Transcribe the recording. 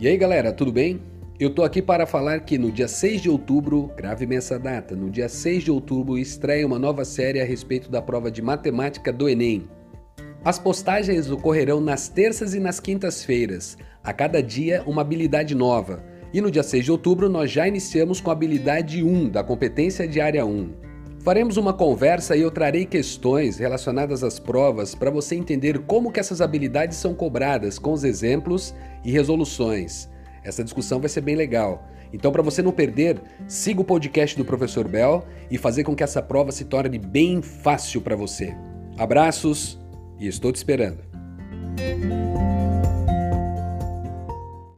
E aí galera, tudo bem? Eu tô aqui para falar que no dia 6 de outubro, grave bem essa data, no dia 6 de outubro estreia uma nova série a respeito da prova de matemática do Enem. As postagens ocorrerão nas terças e nas quintas-feiras, a cada dia uma habilidade nova. E no dia 6 de outubro nós já iniciamos com a habilidade 1 da competência de área 1. Faremos uma conversa e eu trarei questões relacionadas às provas para você entender como que essas habilidades são cobradas com os exemplos e resoluções. Essa discussão vai ser bem legal. Então, para você não perder, siga o podcast do Professor Bell e fazer com que essa prova se torne bem fácil para você. Abraços e estou te esperando.